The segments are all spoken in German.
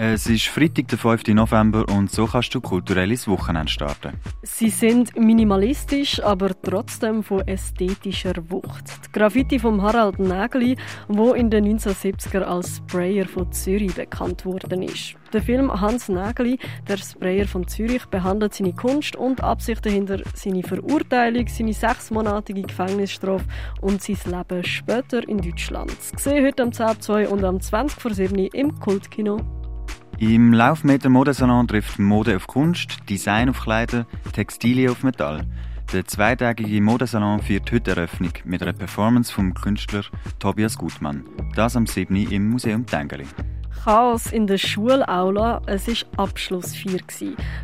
Es ist Freitag, der 5. November und so kannst du kulturelles Wochenende starten. Sie sind minimalistisch, aber trotzdem von ästhetischer Wucht. Die Graffiti von Harald Nägeli, wo in den 1970er als Sprayer von Zürich bekannt worden ist. Der Film Hans Nägeli, der Sprayer von Zürich, behandelt seine Kunst und Absichten hinter seine Verurteilung, seine sechsmonatige Gefängnisstrafe und sein Leben später in Deutschland. Gesehen heute am 10.2 und am 20 vor 7 im Kultkino im Laufmeter Modesalon trifft Mode auf Kunst, Design auf Kleider, Textilien auf Metall. Der zweitägige Modesalon führt heute Eröffnung mit einer Performance vom Künstler Tobias Gutmann. Das am 7. im Museum Tengeli. Chaos in der Schulaula, es war Abschlussfeier.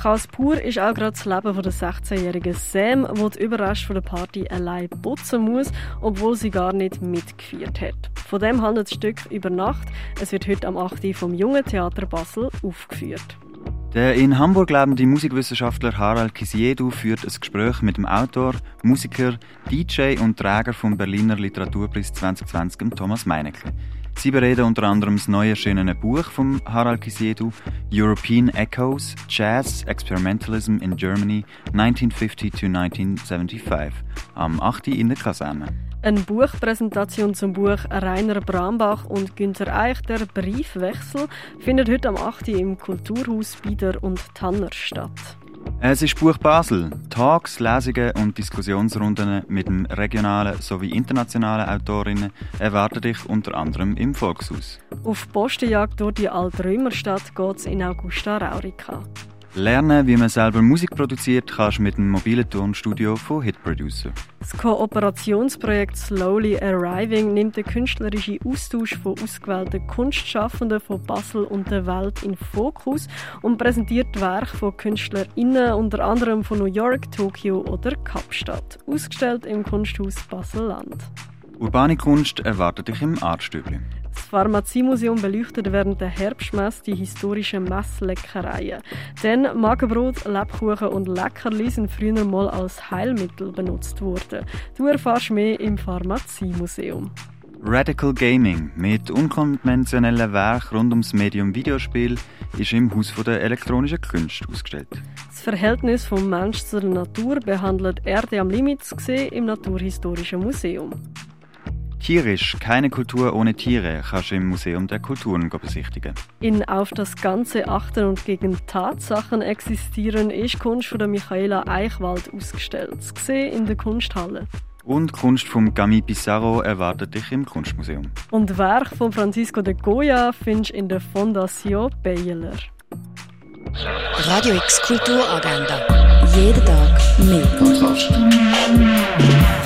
Chaos pur ist auch gerade das Leben der 16-jährigen Sam, die die Überreste der Party allein putzen muss, obwohl sie gar nicht mitgefeiert hat. Von dem handelt das Stück über Nacht. Es wird heute am 8. vom Jungen Theater Basel aufgeführt. Der in Hamburg lebende Musikwissenschaftler Harald Kisiedu führt ein Gespräch mit dem Autor, Musiker, DJ und Träger vom Berliner Literaturpreis 2020, Thomas Meinecke. Sie bereden unter anderem das neu erschienene Buch von Harald Kisiedu, European Echoes, Jazz, Experimentalism in Germany 1950 to 1975, am 8. in der Kaserne. Eine Buchpräsentation zum Buch Rainer Brambach und Günter Eich, der Briefwechsel, findet heute am 8. im Kulturhaus Bieder und Tanner statt. Es ist Buch Basel. Talks, Lesungen und Diskussionsrunden mit dem regionalen sowie internationalen Autorinnen erwarten dich unter anderem im Volkshaus. Auf Postenjagd durch die Altrömerstadt geht es in Augusta Raurica. Lernen, wie man selber Musik produziert, kannst du mit dem mobilen Tonstudio von Hit Producer. Das Kooperationsprojekt Slowly Arriving nimmt den künstlerischen Austausch von ausgewählten Kunstschaffenden von Basel und der Welt in Fokus und präsentiert Werke von KünstlerInnen unter anderem von New York, Tokio oder Kapstadt, ausgestellt im Kunsthaus Basel-Land. Urbane Kunst erwartet dich im Artstübli. Das Pharmaziemuseum beleuchtet während der Herbstmesse die historischen Messleckereien. Denn Magenbrot, Lebkuchen und Leckerli sind früher mal als Heilmittel benutzt worden. Du erfährst mehr im Pharmaziemuseum. Radical Gaming mit unkonventionellen Werken rund ums Medium Videospiel ist im Haus der elektronischen Künste ausgestellt. Das Verhältnis vom Mensch zur Natur behandelt Erde am Limit gesehen im Naturhistorischen Museum. Tierisch, keine Kultur ohne Tiere, kannst du im Museum der Kulturen besichtigen. In Auf das Ganze achten und gegen Tatsachen existieren ist Kunst von der Michaela Eichwald ausgestellt, gesehen in der Kunsthalle. Und Kunst von Gami Pissarro erwartet dich im Kunstmuseum. Und Werk von Francisco de Goya findest du in der Fondation Baylor. Radio X Kulturagenda. Jeden Tag mehr.